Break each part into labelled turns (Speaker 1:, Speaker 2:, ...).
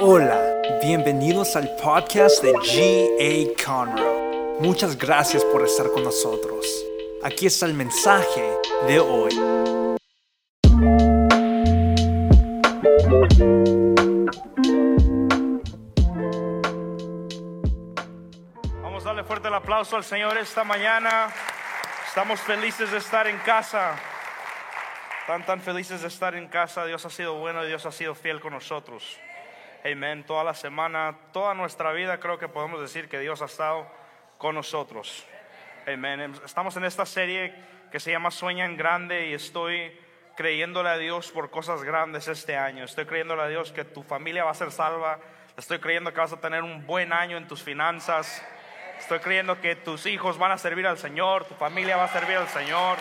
Speaker 1: Hola, bienvenidos al podcast de G.A. Conroe. Muchas gracias por estar con nosotros. Aquí está el mensaje de hoy.
Speaker 2: Vamos a darle fuerte el aplauso al Señor esta mañana. Estamos felices de estar en casa. Tan, tan felices de estar en casa. Dios ha sido bueno y Dios ha sido fiel con nosotros. Amén. Toda la semana, toda nuestra vida, creo que podemos decir que Dios ha estado con nosotros. Amén. Estamos en esta serie que se llama Sueña en Grande y estoy creyéndole a Dios por cosas grandes este año. Estoy creyéndole a Dios que tu familia va a ser salva. Estoy creyendo que vas a tener un buen año en tus finanzas. Estoy creyendo que tus hijos van a servir al Señor, tu familia va a servir al Señor.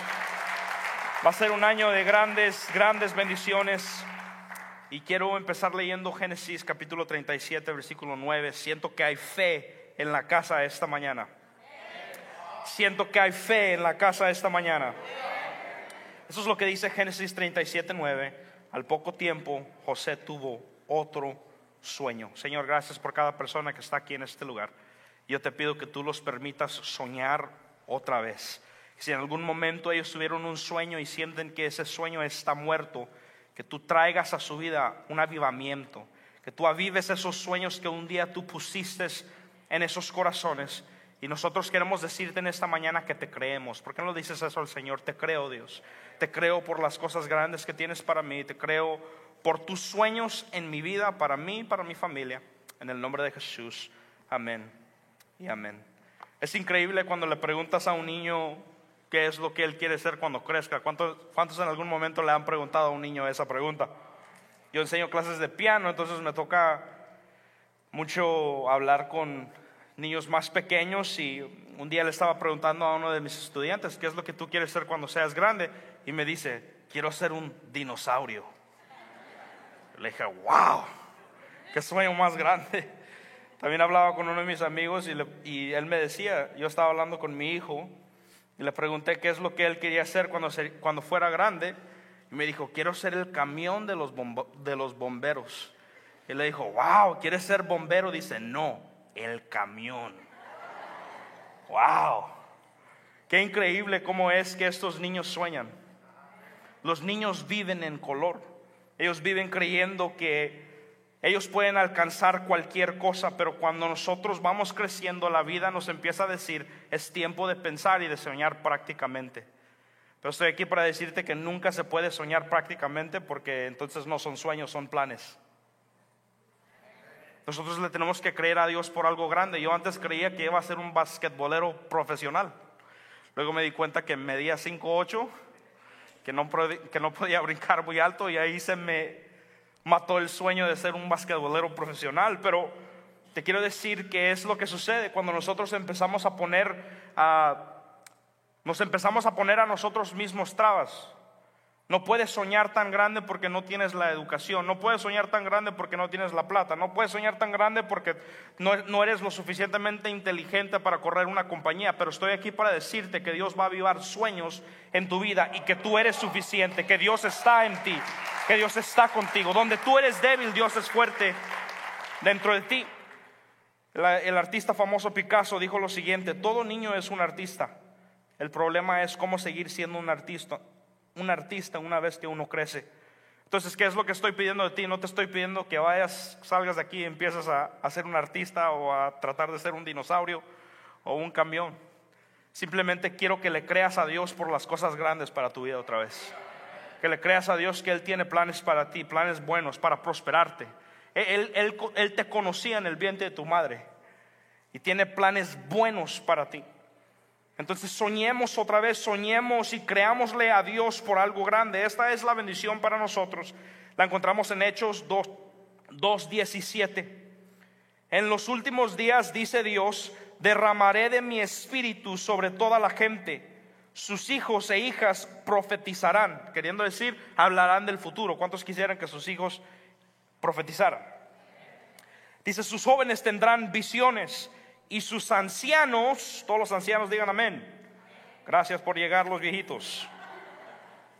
Speaker 2: Va a ser un año de grandes, grandes bendiciones. Y quiero empezar leyendo Génesis capítulo 37, versículo 9. Siento que hay fe en la casa esta mañana. Siento que hay fe en la casa esta mañana. Eso es lo que dice Génesis 37, 9. Al poco tiempo José tuvo otro sueño. Señor, gracias por cada persona que está aquí en este lugar. Yo te pido que tú los permitas soñar otra vez. Si en algún momento ellos tuvieron un sueño y sienten que ese sueño está muerto, que tú traigas a su vida un avivamiento, que tú avives esos sueños que un día tú pusiste en esos corazones. Y nosotros queremos decirte en esta mañana que te creemos. ¿Por qué no dices eso al Señor? Te creo, Dios. Te creo por las cosas grandes que tienes para mí. Te creo por tus sueños en mi vida, para mí para mi familia. En el nombre de Jesús. Amén y amén. Es increíble cuando le preguntas a un niño qué es lo que él quiere ser cuando crezca. ¿Cuántos, ¿Cuántos, en algún momento le han preguntado a un niño esa pregunta? Yo enseño clases de piano, entonces me toca mucho hablar con niños más pequeños y un día le estaba preguntando a uno de mis estudiantes, ¿qué es lo que tú quieres ser cuando seas grande? Y me dice, quiero ser un dinosaurio. Le dije, wow, qué sueño más grande. También hablaba con uno de mis amigos y, él me decía, yo estaba hablando con mi hijo y le pregunté qué es lo que él quería hacer cuando, cuando fuera grande. Y me dijo, quiero ser el camión de los, de los bomberos. Y le dijo, wow, ¿quieres ser bombero? Dice, no, el camión. Wow. Qué increíble cómo es que estos niños sueñan. Los niños viven en color. Ellos viven creyendo que ellos pueden alcanzar cualquier cosa, pero cuando nosotros vamos creciendo, la vida nos empieza a decir, es tiempo de pensar y de soñar prácticamente. Pero estoy aquí para decirte que nunca se puede soñar prácticamente porque entonces no son sueños, son planes. Nosotros le tenemos que creer a Dios por algo grande. Yo antes creía que iba a ser un basquetbolero profesional. Luego me di cuenta que medía 5'8, que no, que no podía brincar muy alto y ahí se me mató el sueño de ser un basquetbolero profesional, pero te quiero decir que es lo que sucede cuando nosotros empezamos a poner a nos empezamos a poner a nosotros mismos trabas. No puedes soñar tan grande porque no tienes la educación. No puedes soñar tan grande porque no tienes la plata. No puedes soñar tan grande porque no, no, eres lo suficientemente inteligente para correr una compañía. Pero estoy aquí para decirte que Dios va a avivar sueños en tu vida y que tú eres suficiente, que Dios está en ti, que Dios está contigo. Donde tú eres débil, Dios es fuerte dentro de ti. el artista famoso Picasso dijo lo siguiente, todo niño es un artista. El problema es cómo seguir siendo un artista, un artista una vez que uno crece. Entonces, ¿qué es lo que estoy pidiendo de ti? No te estoy pidiendo que vayas, salgas de aquí y empieces a, ser un artista o a tratar de ser un dinosaurio o un camión. Simplemente quiero que le creas a Dios por las cosas grandes para tu vida otra vez. Que le creas a Dios que Él tiene planes para ti, planes buenos para prosperarte. Él te conocía en el vientre de tu madre y tiene planes buenos para ti. Entonces soñemos otra vez, soñemos y creámosle a Dios por algo grande. Esta es la bendición para nosotros. La encontramos en Hechos 2.17. En los últimos días, dice Dios, derramaré de mi espíritu sobre toda la gente. Sus hijos e hijas profetizarán, queriendo decir, hablarán del futuro. ¿Cuántos quisieran que sus hijos profetizaran? Dice, sus jóvenes tendrán visiones y sus ancianos, todos los ancianos digan amén. Gracias por llegar los viejitos.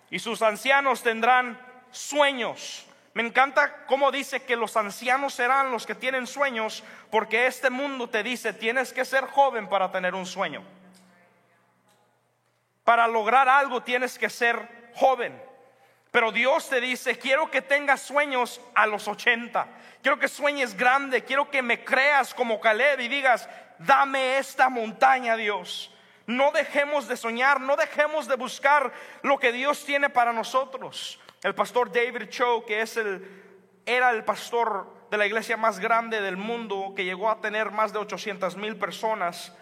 Speaker 2: Y sus ancianos tendrán sueños. Me encanta cómo dice que los ancianos serán los que tienen sueños, porque este mundo te dice, tienes que ser joven para tener un sueño. Para lograr algo tienes que ser joven. Pero Dios te dice, quiero que tengas sueños a los 80. Quiero que sueñes grande. Quiero que me creas como Caleb y digas, dame esta montaña, Dios. No dejemos de soñar, no dejemos de buscar lo que Dios tiene para nosotros. El pastor David Cho, que es el, era el pastor de la iglesia más grande del mundo, que llegó a tener más de 800 mil personas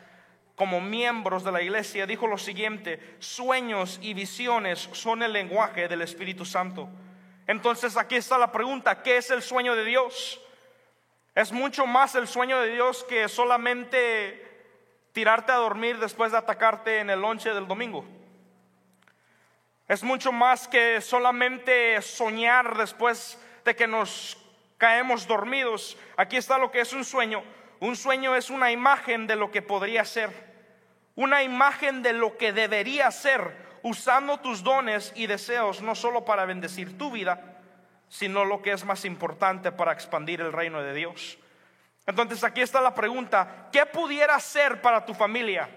Speaker 2: como miembros de la iglesia, dijo lo siguiente, sueños y visiones son el lenguaje del Espíritu Santo. Entonces aquí está la pregunta, ¿qué es el sueño de Dios? Es mucho más el sueño de Dios que solamente tirarte a dormir después de atacarte en el lonche del domingo. Es mucho más que solamente soñar después de que nos caemos dormidos. Aquí está lo que es un sueño. Un sueño es una imagen de lo que podría ser. Una imagen de lo que debería ser usando tus dones y deseos no solo para bendecir tu vida, sino lo que es más importante para expandir el reino de Dios. Entonces aquí está la pregunta, ¿qué pudiera ser para tu familia?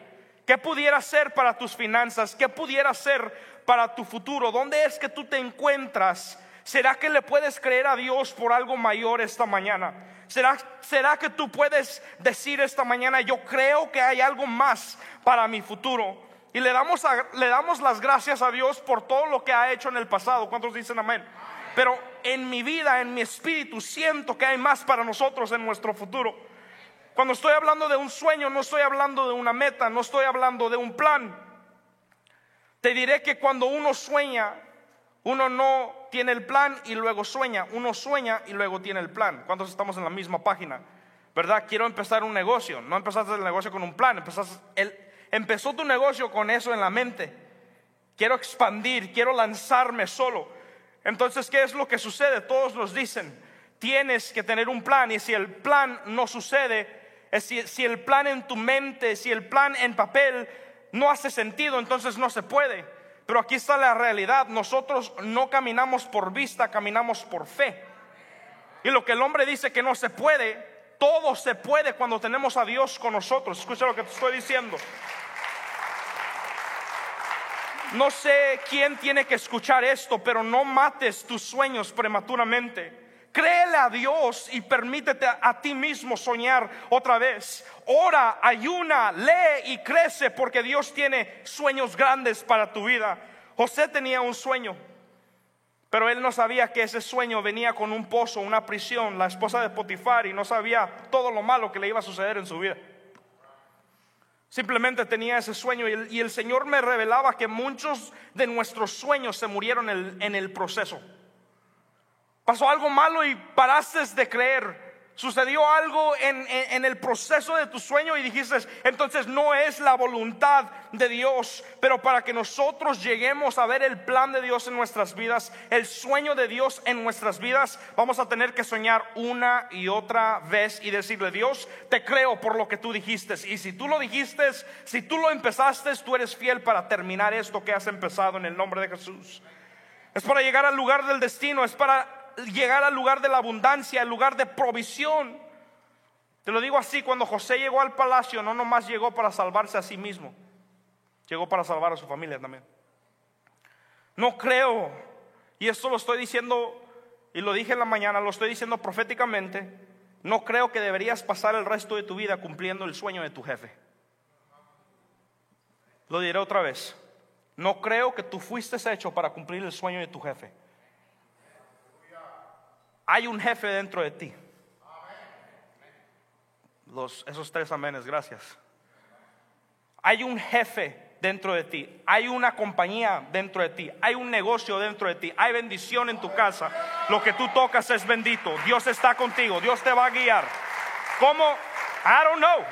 Speaker 2: ¿Qué pudiera ser para tus finanzas? ¿Qué pudiera ser para tu futuro? ¿Dónde es que tú te encuentras? ¿Será que le puedes creer a Dios por algo mayor esta mañana? ¿Será, ¿Será que tú puedes decir esta mañana, yo creo que hay algo más para mi futuro? Y le damos, le damos las gracias a Dios por todo lo que ha hecho en el pasado. ¿Cuántos dicen amén? Pero en mi vida, en mi espíritu, siento que hay más para nosotros en nuestro futuro. Cuando estoy hablando de un sueño, no estoy hablando de una meta, no estoy hablando de un plan. Te diré que cuando uno sueña, uno no tiene el plan y luego sueña. Uno sueña y luego tiene el plan. ¿Cuántos estamos en la misma página? ¿Verdad? Quiero empezar un negocio. No empezaste el negocio con un plan. el, empezó tu negocio con eso en la mente. Quiero expandir, quiero lanzarme solo. Entonces, ¿qué es lo que sucede? Todos nos dicen, tienes que tener un plan y si el plan no sucede, si, si el plan en tu mente, si el plan en papel no hace sentido, entonces no se puede. Pero aquí está la realidad, nosotros no caminamos por vista, caminamos por fe. Y lo que el hombre dice que no se puede, todo se puede cuando tenemos a Dios con nosotros. Escucha lo que te estoy diciendo. No sé quién tiene que escuchar esto, pero no mates tus sueños prematuramente. Créele a Dios y permítete a, ti mismo soñar otra vez. Ora, ayuna, lee y crece porque Dios tiene sueños grandes para tu vida. José tenía un sueño, pero él no sabía que ese sueño venía con un pozo, una prisión, la esposa de Potifar y no sabía todo lo malo que le iba a suceder en su vida. Simplemente tenía ese sueño y el, Señor me revelaba que muchos de nuestros sueños se murieron en el proceso. Pasó algo malo y paraste de creer. Sucedió algo en, el proceso de tu sueño y dijiste, entonces no es la voluntad de Dios, pero para que nosotros lleguemos a ver el plan de Dios en nuestras vidas, el sueño de Dios en nuestras vidas, vamos a tener que soñar una y otra vez y decirle, Dios, te creo por lo que tú dijiste. Y si tú lo dijiste, si tú lo empezaste, tú eres fiel para terminar esto que has empezado en el nombre de Jesús. Es para llegar al lugar del destino, es para llegar al lugar de la abundancia, al lugar de provisión. Te lo digo así, cuando José llegó al palacio, no nomás llegó para salvarse a sí mismo, llegó para salvar a su familia también. No creo, y esto lo estoy diciendo, y lo dije en la mañana, lo estoy diciendo proféticamente, no creo que deberías pasar el resto de tu vida cumpliendo el sueño de tu jefe. Lo diré otra vez. No creo que tú fuiste hecho para cumplir el sueño de tu jefe hay un jefe dentro de ti. Los, esos tres amenes, gracias. Hay un jefe dentro de ti, hay una compañía dentro de ti, hay un negocio dentro de ti, hay bendición en tu casa. Lo que tú tocas es bendito. Dios está contigo, Dios te va a guiar. ¿Cómo? I don't know.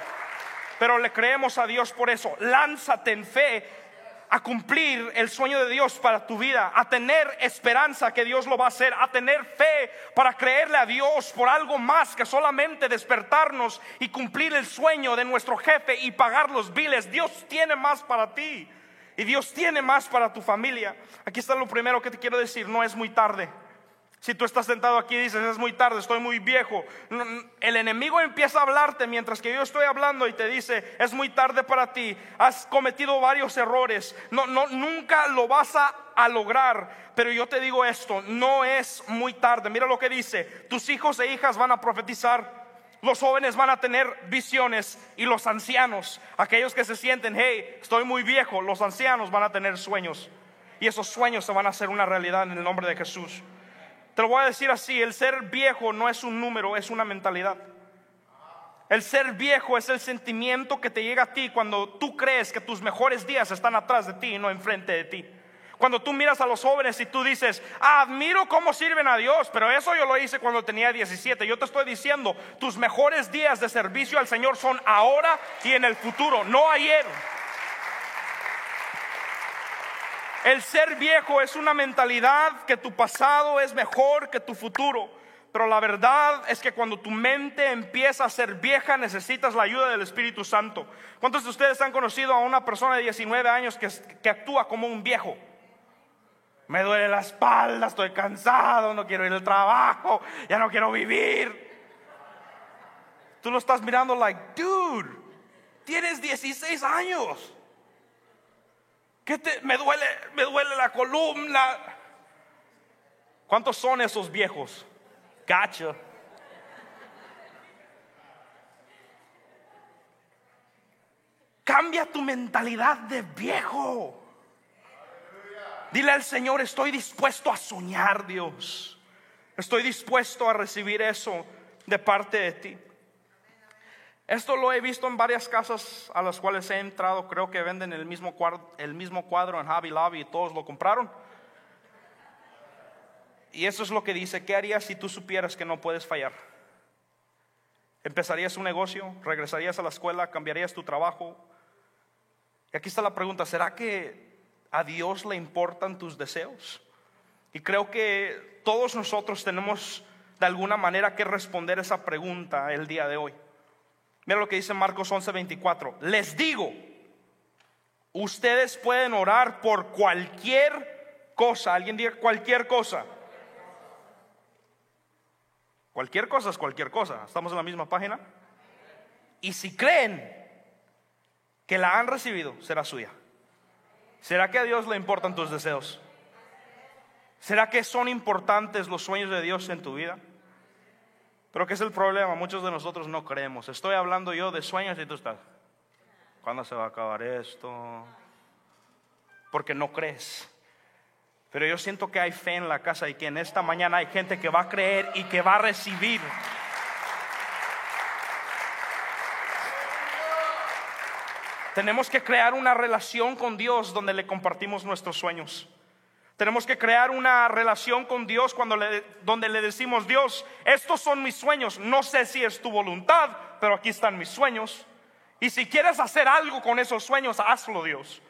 Speaker 2: Pero le creemos a Dios por eso. Lánzate en fe a cumplir el sueño de Dios para tu vida, a tener esperanza que Dios lo va a hacer, a tener fe para creerle a Dios por algo más que solamente despertarnos y cumplir el sueño de nuestro jefe y pagar los biles. Dios tiene más para ti y Dios tiene más para tu familia. Aquí está lo primero que te quiero decir, no es muy tarde. Si tú estás sentado aquí y dices, es muy tarde, estoy muy viejo, el enemigo empieza a hablarte mientras que yo estoy hablando y te dice, es muy tarde para ti, has cometido varios errores, no, no, nunca lo vas a, a lograr. Pero yo te digo esto, no es muy tarde. Mira lo que dice, tus hijos e hijas van a profetizar. Los jóvenes van a tener visiones y los ancianos, aquellos que se sienten, hey, estoy muy viejo, los ancianos van a tener sueños. Y esos sueños se van a hacer una realidad en el nombre de Jesús. Te lo voy a decir así, el ser viejo no es un número, es una mentalidad. El ser viejo es el sentimiento que te llega a ti cuando tú crees que tus mejores días están atrás de ti y no enfrente de ti. Cuando tú miras a los jóvenes y tú dices, admiro cómo sirven a Dios, pero eso yo lo hice cuando tenía 17. Yo te estoy diciendo, tus mejores días de servicio al Señor son ahora y en el futuro, no ayer. El ser viejo es una mentalidad que tu pasado es mejor que tu futuro. Pero la verdad es que cuando tu mente empieza a ser vieja necesitas la ayuda del Espíritu Santo. ¿Cuántos de ustedes han conocido a una persona de 19 años que, actúa como un viejo? Me duele la espalda, estoy cansado, no quiero ir al trabajo, ya no quiero vivir. Tú lo estás mirando like, dude, tienes 16 años me, duele, me duele la columna. ¿Cuántos son esos viejos? Gacho. Cambia tu mentalidad de viejo. Dile al Señor, estoy dispuesto a soñar, Dios. Estoy dispuesto a recibir eso de parte de ti. Esto lo he visto en varias casas a las cuales he entrado. Creo que venden el mismo cuadro, el mismo cuadro en Hobby Lobby y todos lo compraron. Y eso es lo que dice, ¿qué harías si tú supieras que no puedes fallar? ¿Empezarías un negocio? ¿Regresarías a la escuela? ¿Cambiarías tu trabajo? Y aquí está la pregunta, ¿será que a Dios le importan tus deseos? Y creo que todos nosotros tenemos de alguna manera que responder esa pregunta el día de hoy. Mira lo que dice Marcos 11:24. Les digo, ustedes pueden orar por cualquier cosa. Alguien diga cualquier cosa. Cualquier cosa es cualquier cosa. ¿Estamos en la misma página? Y si creen que la han recibido, será suya. ¿Será que a Dios le importan tus deseos? ¿Será que son importantes los sueños de Dios en tu vida? Pero ¿qué es el problema? Muchos de nosotros no creemos. Estoy hablando yo de sueños y tú estás. ¿Cuándo se va a acabar esto? Porque no crees. Pero yo siento que hay fe en la casa y que en esta mañana hay gente que va a creer y que va a recibir. Tenemos que crear una relación con Dios donde le compartimos nuestros sueños. Tenemos que crear una relación con Dios cuando le, donde le decimos, Dios, estos son mis sueños. No sé si es tu voluntad, pero aquí están mis sueños. Y si quieres hacer algo con esos sueños, hazlo, Dios.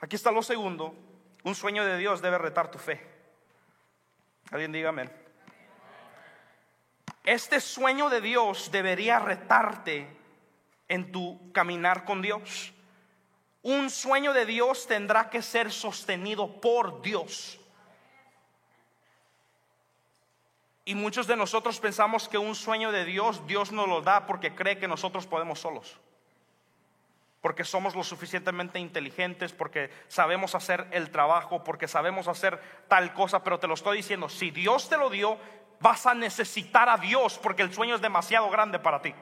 Speaker 2: Aquí está lo segundo. Un sueño de Dios debe retar tu fe. Alguien diga amén. Este sueño de Dios debería retarte en tu caminar con Dios. Un sueño de Dios tendrá que ser sostenido por Dios. Y muchos de nosotros pensamos que un sueño de Dios, Dios nos lo da porque cree que nosotros podemos solos. Porque somos lo suficientemente inteligentes, porque sabemos hacer el trabajo, porque sabemos hacer tal cosa. Pero te lo estoy diciendo, si Dios te lo dio, vas a necesitar a Dios porque el sueño es demasiado grande para ti.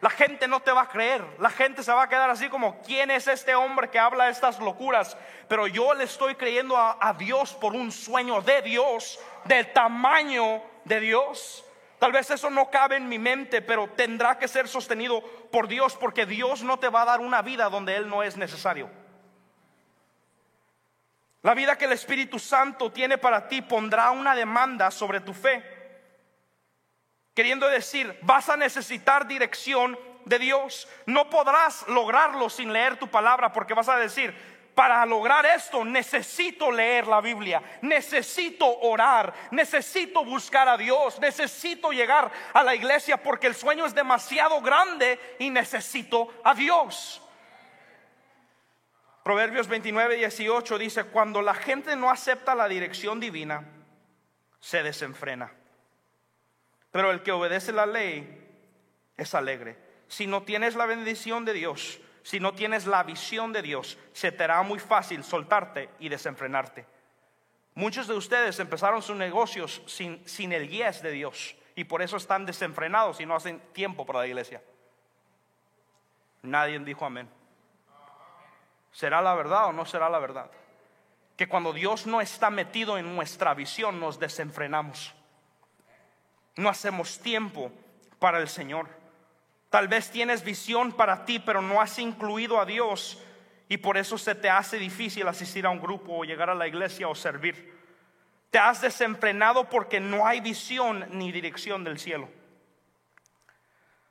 Speaker 2: La gente no te va a creer. La gente se va a quedar así como, ¿quién es este hombre que habla estas locuras? Pero yo le estoy creyendo a, Dios por un sueño de Dios, del tamaño de Dios. Tal vez eso no cabe en mi mente, pero tendrá que ser sostenido por Dios porque Dios no te va a dar una vida donde Él no es necesario. La vida que el Espíritu Santo tiene para ti pondrá una demanda sobre tu fe. Queriendo decir, vas a necesitar dirección de Dios. No podrás lograrlo sin leer tu palabra porque vas a decir, para lograr esto necesito leer la Biblia, necesito orar, necesito buscar a Dios, necesito llegar a la iglesia porque el sueño es demasiado grande y necesito a Dios. Proverbios 29, 18 dice, cuando la gente no acepta la dirección divina, se desenfrena. Pero el que obedece la ley es alegre. Si no tienes la bendición de Dios, si no tienes la visión de Dios, se te hará muy fácil soltarte y desenfrenarte. Muchos de ustedes empezaron sus negocios sin, sin el guías de Dios y por eso están desenfrenados y no hacen tiempo para la iglesia. Nadie dijo amén. ¿Será la verdad o no será la verdad? Que cuando Dios no está metido en nuestra visión nos desenfrenamos. No hacemos tiempo para el Señor. Tal vez tienes visión para ti, pero no has incluido a Dios y por eso se te hace difícil asistir a un grupo o llegar a la iglesia o servir. Te has desenfrenado porque no hay visión ni dirección del cielo.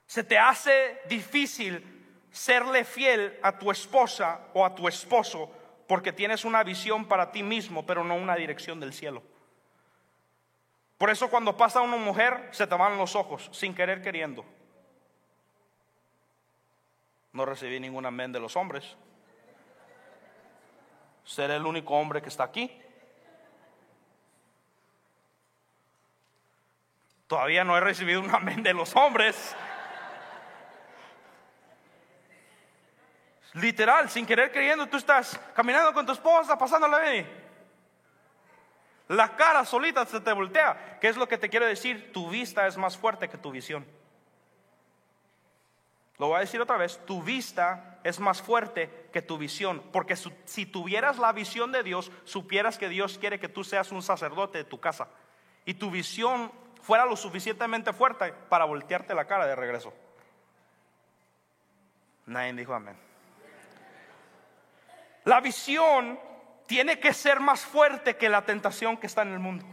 Speaker 2: Se te hace difícil serle fiel a tu esposa o a tu esposo porque tienes una visión para ti mismo, pero no una dirección del cielo. Por eso cuando pasa una mujer se te van los ojos, sin querer queriendo. No recibí ningún amén de los hombres. Seré el único hombre que está aquí. Todavía no he recibido un amén de los hombres. Literal, sin querer queriendo, tú estás caminando con tu esposa, pasándole ahí. La cara solita se te voltea. ¿Qué es lo que te quiero decir? Tu vista es más fuerte que tu visión. Lo voy a decir otra vez, tu vista es más fuerte que tu visión, porque si tuvieras la visión de Dios, supieras que Dios quiere que tú seas un sacerdote de tu casa y tu visión fuera lo suficientemente fuerte para voltearte la cara de regreso. Nadie dijo amén. La visión tiene que ser más fuerte que la tentación que está en el mundo.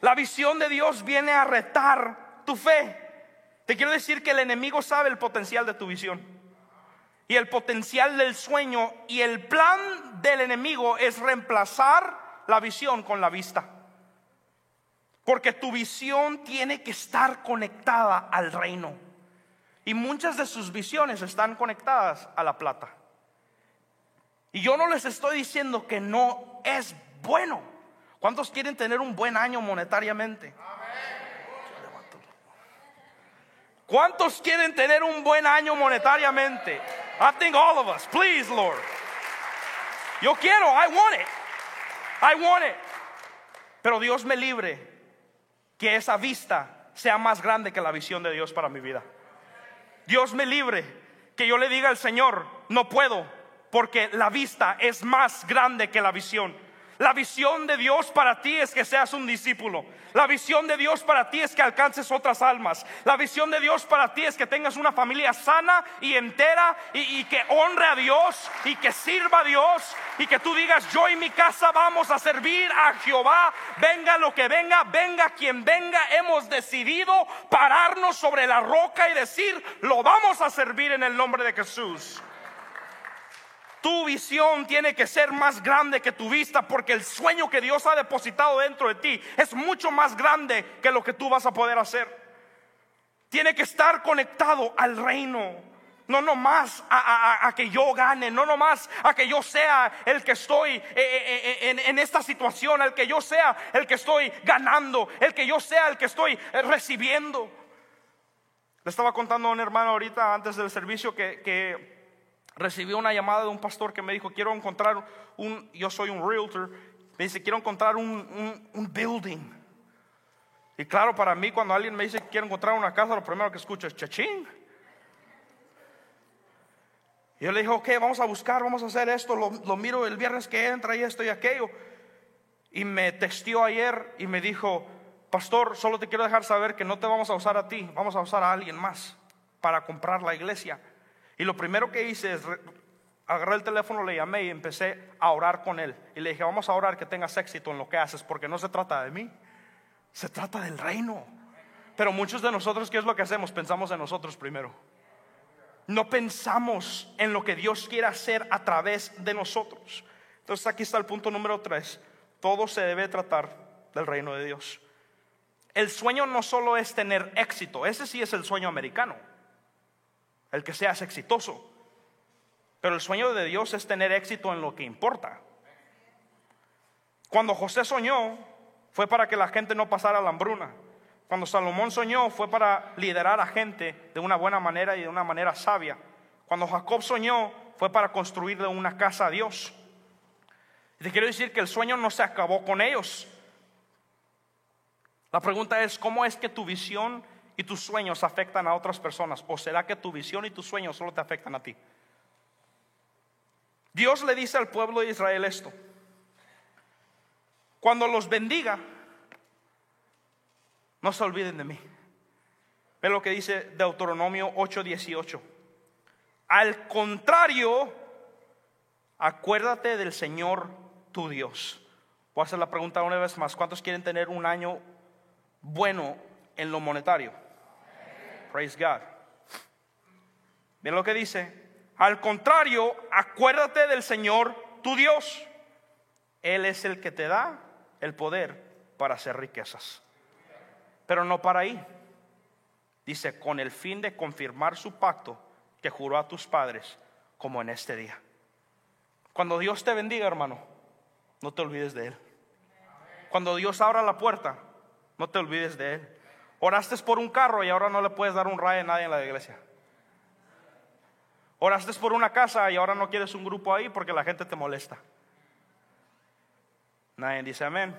Speaker 2: La visión de Dios viene a retar tu fe. Te quiero decir que el enemigo sabe el potencial de tu visión y el potencial del sueño y el plan del enemigo es reemplazar la visión con la vista. Porque tu visión tiene que estar conectada al reino. Y muchas de sus visiones están conectadas a la plata. Y yo no les estoy diciendo que no es bueno. ¿Cuántos quieren tener un buen año monetariamente? ¿Cuántos quieren tener un buen año monetariamente? I think all of us, please, Lord. Yo quiero, I want it. I want it. Pero Dios me libre que esa vista sea más grande que la visión de Dios para mi vida. Dios me libre que yo le diga al Señor, no puedo, porque la vista es más grande que la visión. La visión de Dios para ti es que seas un discípulo. La visión de Dios para ti es que alcances otras almas. La visión de Dios para ti es que tengas una familia sana y entera y, que honre a Dios y que sirva a Dios y que tú digas, yo y mi casa vamos a servir a Jehová. Venga lo que venga, venga quien venga. Hemos decidido pararnos sobre la roca y decir, lo vamos a servir en el nombre de Jesús. Tu visión tiene que ser más grande que tu vista porque el sueño que Dios ha depositado dentro de ti es mucho más grande que lo que tú vas a poder hacer. Tiene que estar conectado al reino. No nomás a, a, que yo gane, no nomás a que yo sea el que estoy eh, eh, eh, en, en esta situación, el que yo sea el que estoy ganando, el que yo sea el que estoy recibiendo. Le estaba contando a un hermano ahorita antes del servicio que, que recibí una llamada de un pastor que me dijo, quiero encontrar un, yo soy un realtor, me dice, quiero encontrar un, un, building. Y claro, para mí cuando alguien me dice quiero encontrar una casa, lo primero que escucho es chachín. Y yo le dije, ok, vamos a buscar, vamos a hacer esto, lo, lo miro el viernes que entra y esto y aquello. Y me textió ayer y me dijo, pastor, solo te quiero dejar saber que no te vamos a usar a ti, vamos a usar a alguien más para comprar la iglesia. Y lo primero que hice es agarré el teléfono, le llamé y empecé a orar con él. Y le dije, vamos a orar que tengas éxito en lo que haces, porque no se trata de mí, se trata del reino. Pero muchos de nosotros, ¿qué es lo que hacemos? Pensamos en nosotros primero. No pensamos en lo que Dios quiere hacer a través de nosotros. Entonces aquí está el punto número tres. Todo se debe tratar del reino de Dios. El sueño no solo es tener éxito, ese sí es el sueño americano el que seas exitoso. Pero el sueño de Dios es tener éxito en lo que importa. Cuando José soñó, fue para que la gente no pasara la hambruna. Cuando Salomón soñó, fue para liderar a gente de una buena manera y de una manera sabia. Cuando Jacob soñó, fue para construirle una casa a Dios. Y te quiero decir que el sueño no se acabó con ellos. La pregunta es, ¿cómo es que tu visión y tus sueños afectan a otras personas? ¿O será que tu visión y tus sueños solo te afectan a ti? Dios le dice al pueblo de Israel esto. Cuando los bendiga, no se olviden de mí. Ve lo que dice Deuteronomio 8:18. Al contrario, acuérdate del Señor tu Dios. Voy a hacer la pregunta una vez más. ¿Cuántos quieren tener un año bueno en lo monetario? Praise God. Ven lo que dice. Al contrario, acuérdate del Señor tu Dios. Él es el que te da el poder para hacer riquezas. Pero no para ahí. Dice, con el fin de confirmar su pacto que juró a tus padres, como en este día. Cuando Dios te bendiga, hermano, no te olvides de Él. Cuando Dios abra la puerta, no te olvides de Él. Oraste por un carro y ahora no le puedes dar un rayo a nadie en la iglesia. Oraste por una casa y ahora no quieres un grupo ahí porque la gente te molesta. Nadie dice amén.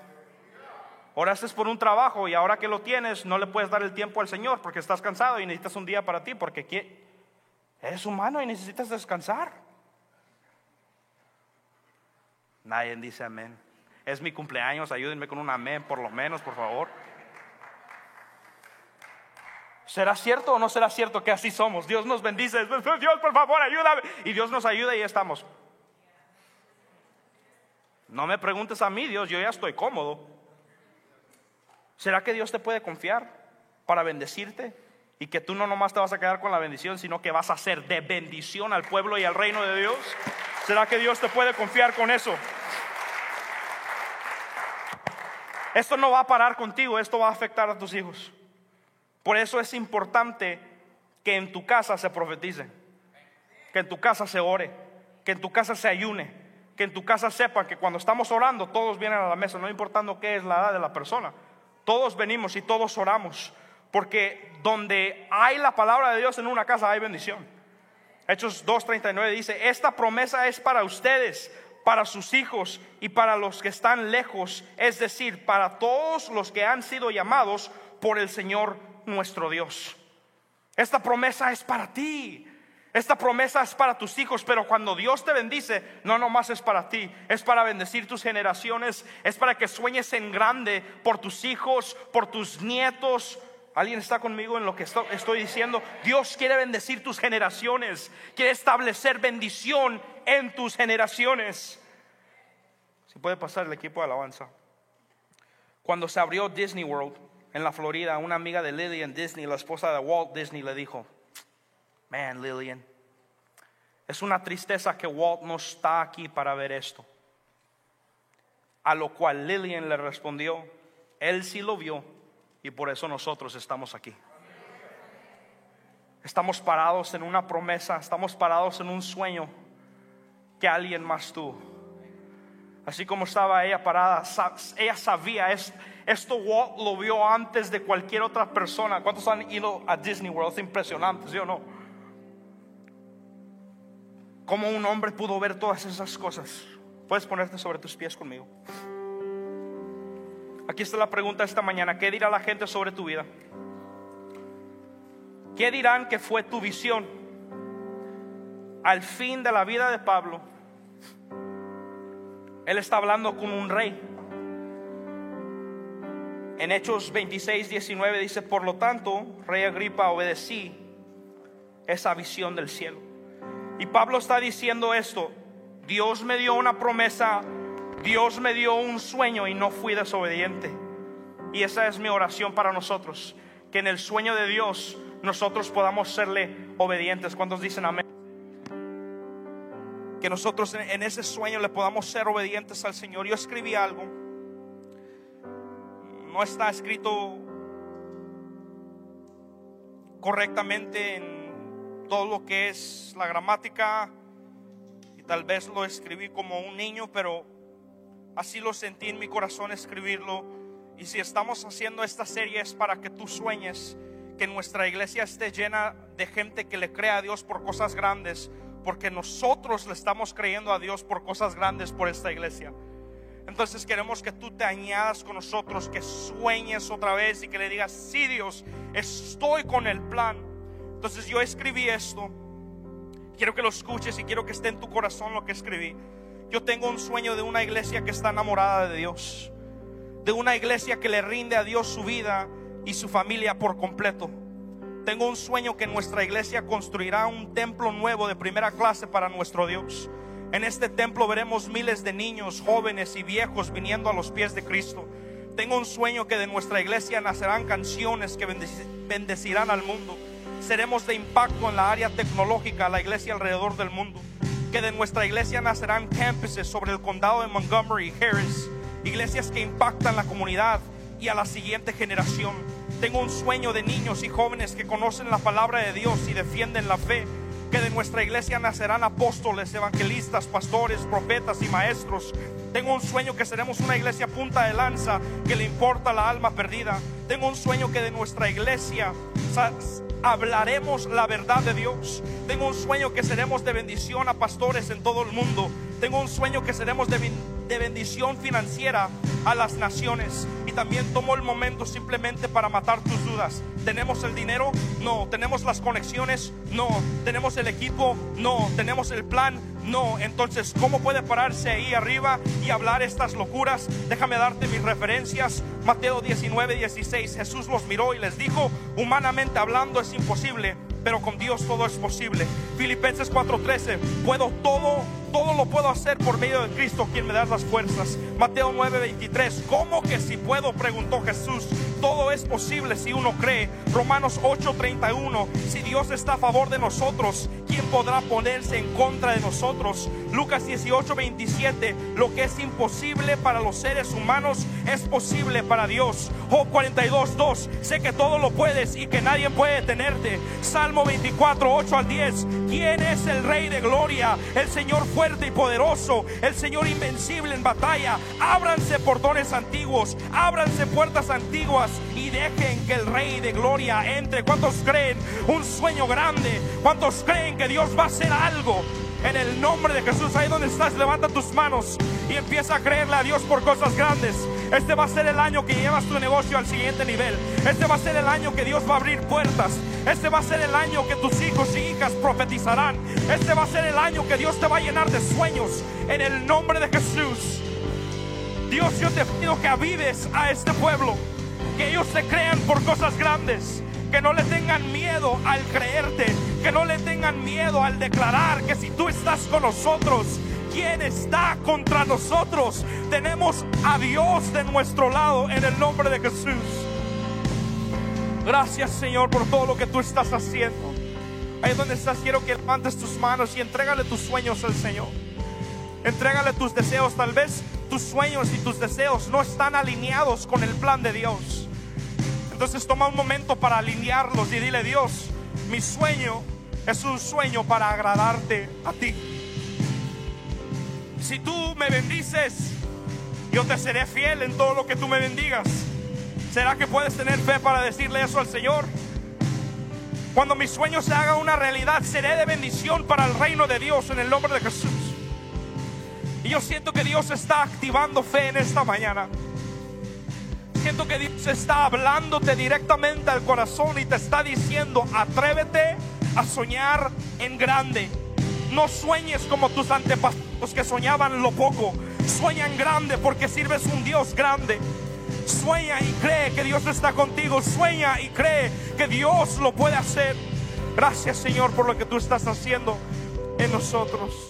Speaker 2: Oraste por un trabajo y ahora que lo tienes no le puedes dar el tiempo al Señor porque estás cansado y necesitas un día para ti porque eres humano y necesitas descansar. Nadie dice amén. Es mi cumpleaños, ayúdenme con un amén por lo menos, por favor. ¿Será cierto o no será cierto que así somos? Dios nos bendice. Dios, por favor, ayúdame. Y Dios nos ayuda y estamos. No me preguntes a mí, Dios, yo ya estoy cómodo. ¿Será que Dios te puede confiar para bendecirte? Y que tú no nomás te vas a quedar con la bendición, sino que vas a ser de bendición al pueblo y al reino de Dios. ¿Será que Dios te puede confiar con eso? Esto no va a parar contigo, esto va a afectar a tus hijos. Por eso es importante que en tu casa se profetice, que en tu casa se ore, que en tu casa se ayune, que en tu casa sepan que cuando estamos orando todos vienen a la mesa, no importando qué es la edad de la persona. Todos venimos y todos oramos, porque donde hay la palabra de Dios en una casa hay bendición. Hechos 2.39 dice, esta promesa es para ustedes, para sus hijos y para los que están lejos, es decir, para todos los que han sido llamados por el Señor nuestro Dios. Esta promesa es para ti. Esta promesa es para tus hijos, pero cuando Dios te bendice, no nomás es para ti, es para bendecir tus generaciones, es para que sueñes en grande por tus hijos, por tus nietos. ¿Alguien está conmigo en lo que estoy diciendo? Dios quiere bendecir tus generaciones, quiere establecer bendición en tus generaciones. Si puede pasar el equipo de alabanza. Cuando se abrió Disney World en la Florida, una amiga de Lillian Disney, la esposa de Walt Disney, le dijo, Man, Lillian, es una tristeza que Walt no está aquí para ver esto. A lo cual Lillian le respondió, él sí lo vio y por eso nosotros estamos aquí. Estamos parados en una promesa, estamos parados en un sueño que alguien más tuvo. Así como estaba ella parada, ella sabía, esto Walt lo vio antes de cualquier otra persona. ¿Cuántos han ido a Disney World? Es impresionante, ¿sí o no? ¿Cómo un hombre pudo ver todas esas cosas? Puedes ponerte sobre tus pies conmigo. Aquí está la pregunta esta mañana. ¿Qué dirá la gente sobre tu vida? ¿Qué dirán que fue tu visión al fin de la vida de Pablo? Él está hablando con un rey. En Hechos 26, 19 dice, por lo tanto, rey Agripa, obedecí esa visión del cielo. Y Pablo está diciendo esto, Dios me dio una promesa, Dios me dio un sueño y no fui desobediente. Y esa es mi oración para nosotros, que en el sueño de Dios nosotros podamos serle obedientes. ¿Cuántos dicen amén? Que nosotros en ese sueño le podamos ser obedientes al Señor. Yo escribí algo, no está escrito correctamente en todo lo que es la gramática y tal vez lo escribí como un niño, pero Así lo sentí en mi corazón escribirlo. Y si estamos haciendo esta serie es para que tú sueñes que nuestra iglesia esté llena de gente que le crea a Dios por cosas grandes, porque nosotros le estamos creyendo a Dios por cosas grandes por esta iglesia. Entonces queremos que tú te añadas con nosotros, que sueñes otra vez y que le digas, sí Dios, estoy con el plan. Entonces yo escribí esto, quiero que lo escuches y quiero que esté en tu corazón lo que escribí. Yo tengo un sueño de una iglesia que está enamorada de Dios, de una iglesia que le rinde a Dios su vida y su familia por completo. Tengo un sueño que nuestra iglesia construirá un templo nuevo de primera clase para nuestro Dios. En este templo veremos miles de niños, jóvenes y viejos viniendo a los pies de Cristo. Tengo un sueño que de nuestra iglesia nacerán canciones que bendecirán al mundo. Seremos de impacto en la área tecnológica, la iglesia alrededor del mundo. Que de nuestra iglesia nacerán campuses sobre el condado de Montgomery Harris. Iglesias que impactan la comunidad y a la siguiente generación. Tengo un sueño de niños y jóvenes que conocen la palabra de Dios y defienden la fe que de nuestra iglesia nacerán apóstoles, evangelistas, pastores, profetas y maestros. Tengo un sueño que seremos una iglesia punta de lanza que le importa la alma perdida. Tengo un sueño que de nuestra iglesia hablaremos la verdad de Dios. Tengo un sueño que seremos de bendición a pastores en todo el mundo. Tengo un sueño que seremos de, de bendición financiera a las naciones. También tomo el momento simplemente para matar tus dudas. ¿Tenemos el dinero? No. ¿Tenemos las conexiones? No. ¿Tenemos el equipo? No. ¿Tenemos el plan? No. Entonces, ¿cómo puede pararse ahí arriba y hablar estas locuras? Déjame darte mis referencias. Mateo 19, 16. Jesús los miró y les dijo, humanamente hablando es imposible, pero con Dios todo es posible. Filipenses 4:13. Puedo todo todo lo puedo hacer por medio de Cristo quien me da las fuerzas. Mateo 9:23. ¿Cómo que si puedo? preguntó Jesús. Todo es posible si uno cree. Romanos 8:31. Si Dios está a favor de nosotros, ¿quién podrá ponerse en contra de nosotros? Lucas 18:27. Lo que es imposible para los seres humanos es posible para Dios. Job 42:2. Sé que todo lo puedes y que nadie puede tenerte. Salmo 24:8 al 10. ¿Quién es el Rey de gloria? El Señor fuerte y poderoso, el Señor invencible en batalla. Ábranse portones antiguos, ábranse puertas antiguas y dejen que el Rey de Gloria entre. ¿Cuántos creen un sueño grande? ¿Cuántos creen que Dios va a hacer algo? En el nombre de Jesús, ahí donde estás, levanta tus manos y empieza a creerle a Dios por cosas grandes. Este va a ser el año que llevas tu negocio al siguiente nivel. Este va a ser el año que Dios va a abrir puertas. Este va a ser el año que tus hijos y hijas profetizarán. Este va a ser el año que Dios te va a llenar de sueños. En el nombre de Jesús. Dios, yo te pido que avives a este pueblo. Que ellos se crean por cosas grandes. Que no le tengan miedo al creerte. Que no le tengan miedo al declarar que si tú estás con nosotros ¿Quién está contra nosotros? Tenemos a Dios de nuestro lado en el nombre de Jesús. Gracias Señor por todo lo que tú estás haciendo. Ahí donde estás quiero que levantes tus manos y entrégale tus sueños al Señor. Entrégale tus deseos. Tal vez tus sueños y tus deseos no están alineados con el plan de Dios. Entonces toma un momento para alinearlos y dile Dios, mi sueño es un sueño para agradarte a ti si tú me bendices, yo te seré fiel en todo lo que tú me bendigas. ¿Será que puedes tener fe para decirle eso al Señor? Cuando mi sueño se haga una realidad, seré de bendición para el reino de Dios en el nombre de Jesús. Y yo siento que Dios está activando fe en esta mañana. Siento que Dios está hablándote directamente al corazón y te está diciendo, atrévete a soñar en grande. No sueñes como tus antepasados que soñaban lo poco. Sueñan grande porque sirves un Dios grande. Sueña y cree que Dios está contigo. Sueña y cree que Dios lo puede hacer. Gracias Señor por lo que tú estás haciendo en nosotros.